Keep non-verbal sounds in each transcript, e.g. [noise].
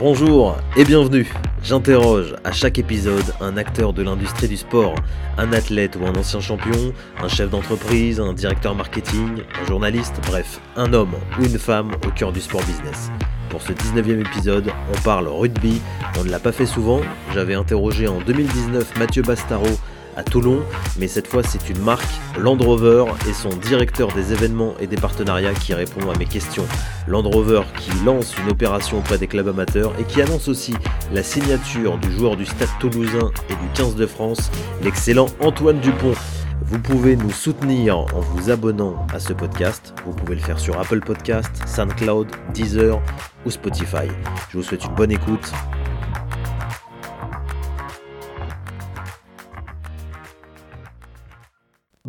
Bonjour et bienvenue. J'interroge à chaque épisode un acteur de l'industrie du sport, un athlète ou un ancien champion, un chef d'entreprise, un directeur marketing, un journaliste, bref, un homme ou une femme au cœur du sport business. Pour ce 19e épisode, on parle rugby, on ne l'a pas fait souvent, j'avais interrogé en 2019 Mathieu Bastaro à Toulon, mais cette fois c'est une marque, Land Rover, et son directeur des événements et des partenariats qui répond à mes questions. Land Rover qui lance une opération auprès des clubs amateurs et qui annonce aussi la signature du joueur du Stade toulousain et du 15 de France, l'excellent Antoine Dupont. Vous pouvez nous soutenir en vous abonnant à ce podcast. Vous pouvez le faire sur Apple Podcast, SoundCloud, Deezer ou Spotify. Je vous souhaite une bonne écoute.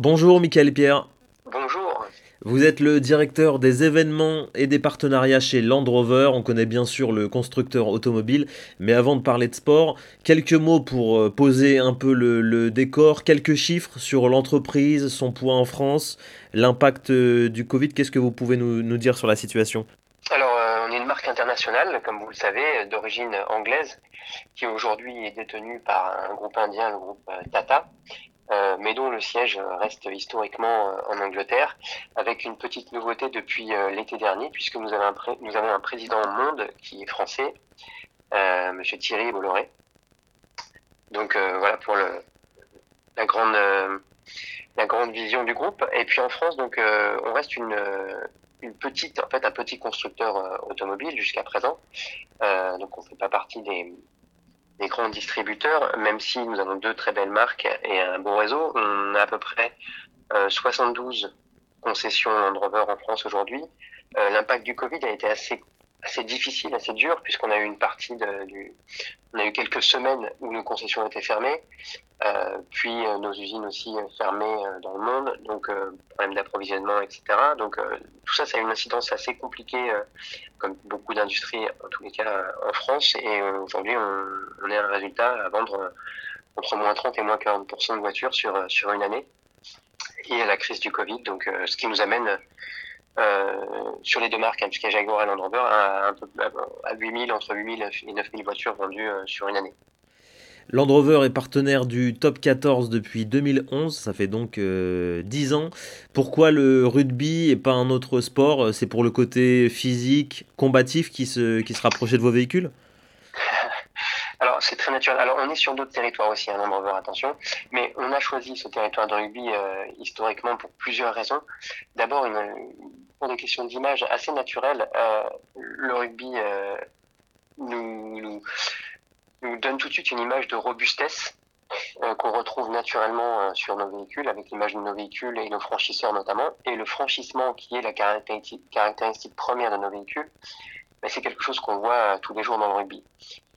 Bonjour Michael Pierre. Bonjour. Vous êtes le directeur des événements et des partenariats chez Land Rover. On connaît bien sûr le constructeur automobile. Mais avant de parler de sport, quelques mots pour euh, poser un peu le, décor, quelques chiffres sur l'entreprise, son poids en France, l'impact euh, du Covid. Qu'est-ce que vous pouvez nous, dire sur la situation? Alors, euh, on est une marque internationale, comme vous le savez, d'origine anglaise, qui aujourd'hui est détenue par un groupe indien, le groupe Tata. Euh, mais dont le siège reste historiquement euh, en Angleterre, avec une petite nouveauté depuis euh, l'été dernier, puisque nous avons, un nous avons un président au monde qui est français, euh, Monsieur Thierry Bolloré. Donc voilà pour le, la grande la grande vision du groupe. Et puis en France, donc on reste une une petite, en fait, un petit constructeur automobile jusqu'à présent. donc on fait pas partie des des grands distributeurs, même si nous avons deux très belles marques et un bon réseau. On a à peu près 72 euh, concessions Land Rover en France aujourd'hui. Euh, l'impact du Covid a été assez assez difficile, assez dur, puisqu'on a eu une partie de, du, on a eu quelques semaines où nos concessions étaient fermées, euh, puis euh, nos usines aussi euh, fermées dans le monde, donc problème d'approvisionnement, etc. Donc tout ça, ça a une incidence assez compliquée, comme beaucoup d'industries, en tous les cas en France. Et aujourd'hui, on, on a un résultat à vendre entre moins 30 et moins 40% de voitures sur sur une année. Et la crise du Covid, donc ce qui nous amène euh, sur les deux marques, hein, puisqu'il y a Jaguar et Land Rover, à, un peu, à 8000, entre 8000 et 9000 voitures vendues euh, sur une année. Land Rover est partenaire du Top 14 depuis 2011, ça fait donc 10 euh, ans. Pourquoi le rugby et pas un autre sport C'est pour le côté physique, combatif qui se, qui se rapprochait de vos véhicules? [laughs] Alors c'est très naturel. Alors on est sur d'autres territoires aussi, un hein, nombre Rover, attention, mais on a choisi ce territoire de rugby euh, historiquement pour plusieurs raisons. D'abord, pour des questions d'image assez naturelles, euh, le rugby euh, nous, donne tout de suite une image de robustesse qu'on retrouve naturellement sur nos véhicules, avec l'image de nos véhicules et nos franchisseurs notamment, et le franchissement qui est la caractéristique, première de nos véhicules, ben, c'est quelque chose qu'on voit tous les jours dans le rugby.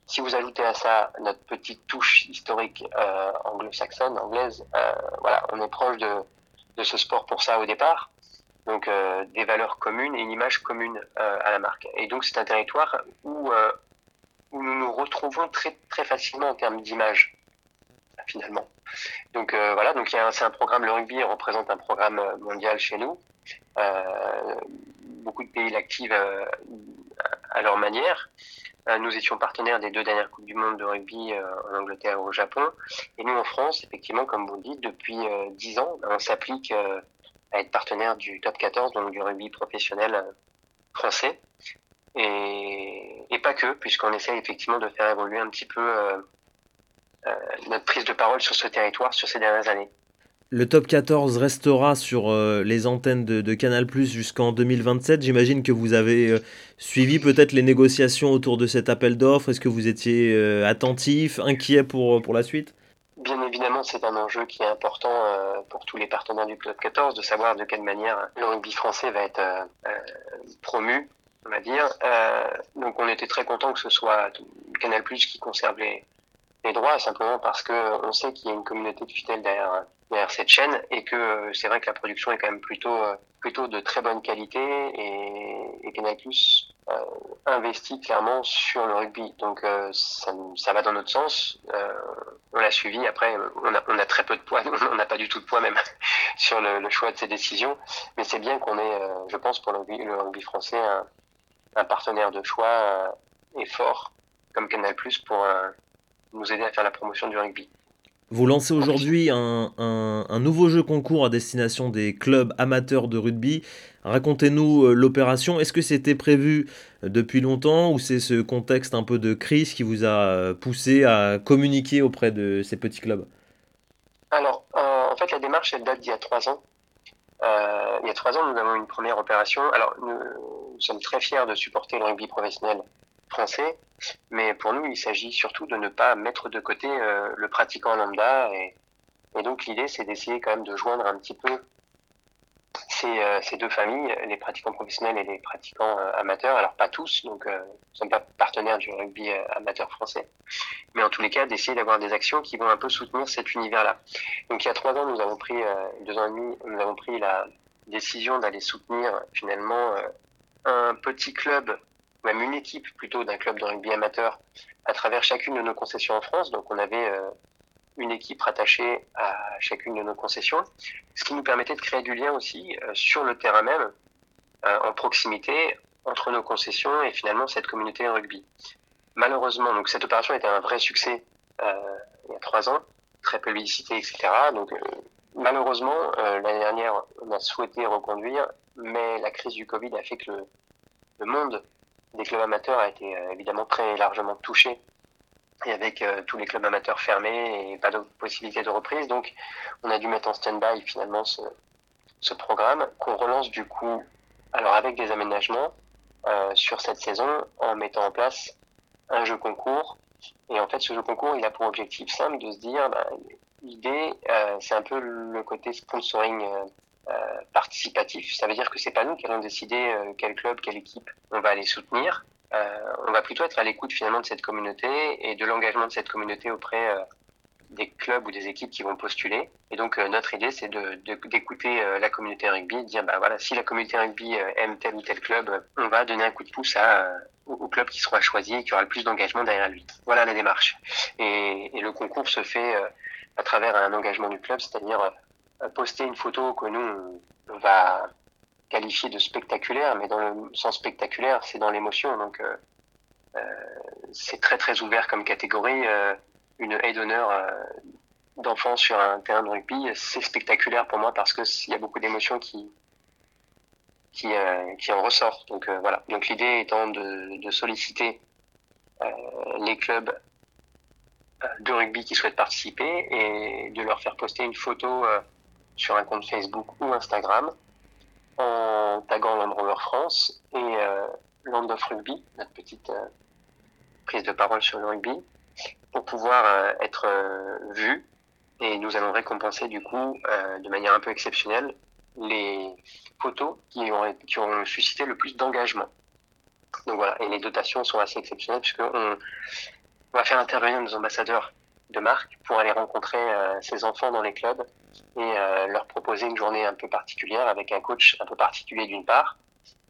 Si vous ajoutez à ça notre petite touche historique euh, anglo-saxonne, anglaise, euh, voilà, on est proche de ce sport pour ça au départ. Donc euh, des valeurs communes et une image commune euh, à la marque. Et donc c'est un territoire où, euh, où nous nous retrouvons très très facilement en termes d'image finalement. Donc voilà, donc c'est un programme, le rugby représente un programme mondial chez nous. beaucoup de pays l'activent à leur manière. Euh, nous étions partenaires des deux dernières Coupes du Monde de rugby euh, en Angleterre et au Japon. Et nous, en France, effectivement, comme vous le dites, depuis euh, dix ans, on s'applique à être partenaire du top 14, donc du rugby professionnel français. Et, pas que, puisqu'on essaie effectivement de faire évoluer un petit peu notre prise de parole sur ce territoire sur ces dernières années. Le top 14 restera sur euh, les antennes de, Canal Plus jusqu'en 2027. J'imagine que vous avez euh, suivi peut-être les négociations autour de cet appel d'offres. Est-ce que vous étiez euh, attentif, inquiet pour, pour la suite? Évidemment, c'est un enjeu qui est important pour tous les partenaires du top 14 de savoir de quelle manière le rugby français va être promu, on va dire. donc on était très content que ce soit Canal Plus qui conserve les, les droits simplement parce que on sait qu'il y a une communauté de fidèles derrière, derrière cette chaîne et que euh, c'est vrai que la production est quand même plutôt euh, plutôt de très bonne qualité et, et Canal Euh, investit clairement sur le rugby. Donc euh, ça, ça, va dans notre sens. Euh, on l'a suivi. Après, on a, on a très peu de poids. [laughs] On n'a pas du tout de poids même [laughs] sur le, le choix de ces décisions. Mais c'est bien qu'on ait, je pense, pour le rugby, le rugby français, un, un, partenaire de choix et fort comme Canal Plus pour nous aider à faire la promotion du rugby. Vous lancez aujourd'hui un, nouveau jeu concours à destination des clubs amateurs de rugby. Racontez-nous l'opération. Est-ce que c'était prévu depuis longtemps ou c'est ce contexte un peu de crise qui vous a poussé à communiquer auprès de ces petits clubs? Alors, en fait, la démarche, elle date d'il y a trois ans. Euh, il y a trois ans, nous avons une première opération. Alors, nous, sommes très fiers de supporter le rugby professionnel français, mais pour nous, il s'agit surtout de ne pas mettre de côté euh, le pratiquant lambda. Et, et donc, l'idée, c'est d'essayer quand même de joindre un petit peu euh, ces, deux familles, les pratiquants professionnels et les pratiquants euh, amateurs. Alors pas tous, donc euh, nous ne sommes pas partenaires du rugby amateur français, mais en tous les cas d'essayer d'avoir des actions qui vont un peu soutenir cet univers-là. Donc il y a trois ans, nous avons pris deux ans et demi, nous avons pris la décision d'aller soutenir finalement un petit club, même une équipe plutôt d'un club de rugby amateur à travers chacune de nos concessions en France. Donc on avait une équipe rattachée à chacune de nos concessions, ce qui nous permettait de créer du lien aussi euh, sur le terrain même, euh, en proximité entre nos concessions et finalement cette communauté rugby. Malheureusement, donc cette opération était un vrai succès euh, il y a trois ans, très publicité, etc. Donc malheureusement, l'année dernière, on a souhaité reconduire, mais la crise du Covid a fait que le monde des clubs amateurs a été évidemment très largement touché et avec euh, tous les clubs amateurs fermés et pas de possibilité de reprise. Donc, on a dû mettre en stand-by finalement ce, ce programme qu'on relance du coup, alors avec des aménagements euh, sur cette saison en mettant en place un jeu concours. Et en fait, ce jeu concours, il a pour objectif simple de se dire, bah, l'idée, euh, c'est un peu le côté sponsoring euh, participatif. Ça veut dire que c'est pas nous qui allons décider quel club, quelle équipe on va aller soutenir. Euh, on va plutôt être à l'écoute finalement de cette communauté et de l'engagement de cette communauté auprès euh, des clubs ou des équipes qui vont postuler. Et donc euh, notre idée, c'est de, d'écouter la communauté rugby, de dire bah voilà, si la communauté rugby aime tel ou tel club, on va donner un coup de pouce à, au club qui sera choisi et qui aura le plus d'engagement derrière lui. Voilà la démarche. Et, et le concours se fait à travers un engagement du club, c'est-à-dire poster une photo que nous on va qualifié de spectaculaire, mais dans le sens spectaculaire, c'est dans l'émotion. Donc, euh, euh, c'est très très ouvert comme catégorie. Euh, une haie d'honneur d'enfants sur un terrain de rugby, c'est spectaculaire pour moi parce que il y a beaucoup d'émotions qui qui, qui en ressortent. Donc voilà. Donc l'idée étant de, de solliciter les clubs de rugby qui souhaitent participer et de leur faire poster une photo sur un compte Facebook ou Instagram en taguant Land Rover France et euh, Land of Rugby, notre petite euh, prise de parole sur le rugby, pour pouvoir euh, être vu. Et nous allons récompenser du coup, de manière un peu exceptionnelle, les photos qui ont, suscité le plus d'engagement. Donc voilà, et les dotations sont assez exceptionnelles puisqu'on on va faire intervenir nos ambassadeurs de marque pour aller rencontrer ces enfants dans les clubs et euh, leur proposer une journée un peu particulière avec un coach un peu particulier d'une part.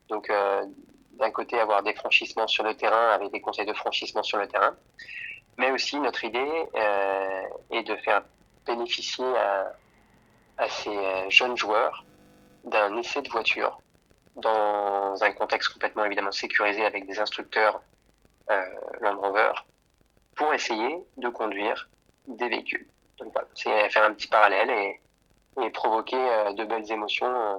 Donc euh, d'un côté avoir des franchissements sur le terrain avec des conseils de franchissement sur le terrain, mais aussi notre idée euh, est de faire bénéficier à, à ces jeunes joueurs d'un essai de voiture dans un contexte complètement évidemment sécurisé avec des instructeurs euh, Land Rover pour essayer de conduire des véhicules. Donc voilà, c'est faire un petit parallèle et, et provoquer euh, de belles émotions. Euh,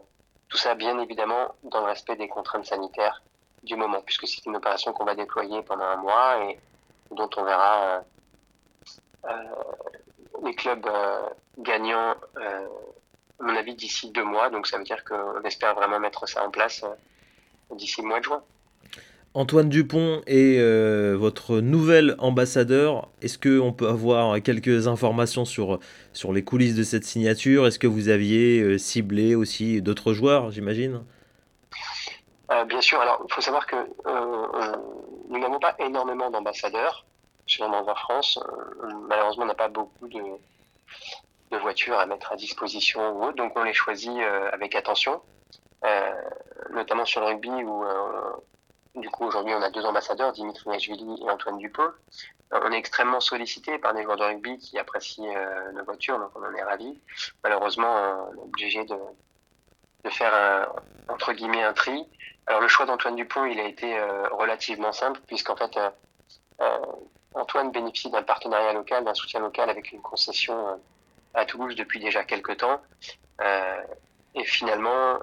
tout ça, bien évidemment, dans le respect des contraintes sanitaires du moment, puisque c'est une opération qu'on va déployer pendant un mois et dont on verra euh, les clubs gagnants, à mon avis, d'ici deux mois. Donc ça veut dire qu'on espère vraiment mettre ça en place d'ici le mois de juin. Antoine Dupont est euh, votre nouvel ambassadeur. Est-ce qu'on peut avoir quelques informations sur, sur les coulisses de cette signature? Est-ce que vous aviez euh, ciblé aussi d'autres joueurs, j'imagine? Euh, Bien sûr. Alors, il faut savoir que nous n'avons pas énormément d'ambassadeurs sur Land France. malheureusement, on n'a pas beaucoup de, de, voitures à mettre à disposition ou autre, donc on les choisit avec attention. notamment sur le rugby où du coup, aujourd'hui, on a deux ambassadeurs, Dimitri Nashvili et Antoine Dupont. Euh, on est extrêmement sollicité par des joueurs de rugby qui apprécient euh, nos voitures, donc on en est ravis. Malheureusement, on est obligé de, de faire un, entre guillemets un tri. Alors le choix d'Antoine Dupont, il a été euh, relativement simple, puisqu'en fait, Antoine bénéficie d'un partenariat local, d'un soutien local avec une concession à Toulouse depuis déjà quelques temps. Et finalement,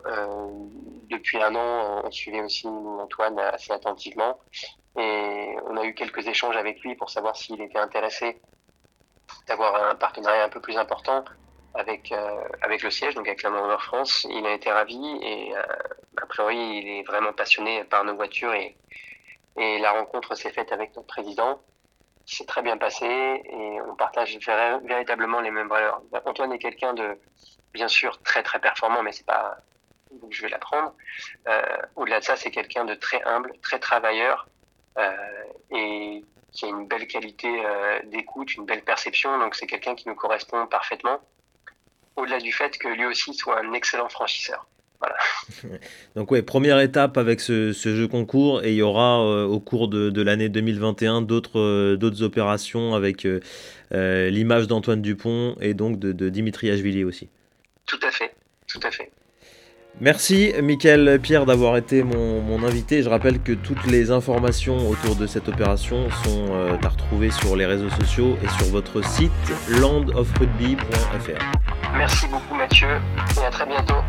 depuis un an, on suivait aussi Antoine assez attentivement. Et on a eu quelques échanges avec lui pour savoir s'il était intéressé d'avoir un partenariat un peu plus important avec euh, avec le siège, donc avec la Nord France. Il a été ravi et euh, a priori il est vraiment passionné par nos voitures et et la rencontre s'est faite avec notre président. C'est très bien passé et on partage véritablement les mêmes valeurs. Antoine est quelqu'un de bien sûr très très performant, mais c'est pas je vais l'apprendre. Euh, Au-delà de ça, c'est quelqu'un de très humble, très travailleur euh, et qui a une belle qualité euh, d'écoute, une belle perception. Donc c'est quelqu'un qui nous correspond parfaitement. Au-delà du fait que lui aussi soit un excellent franchisseur. Voilà. [laughs] Donc ouais, première étape avec ce, ce, jeu concours et il y aura euh, au cours de, de l'année 2021 d'autres euh, d'autres opérations avec euh, l'image d'Antoine Dupont et donc de, de Dimitri Ashvili aussi. Tout à fait, tout à fait. Merci Mickaël Pierre d'avoir été mon, invité. Je rappelle que toutes les informations autour de cette opération sont euh, à retrouver sur les réseaux sociaux et sur votre site landofrugby.fr. Merci beaucoup Mathieu et à très bientôt.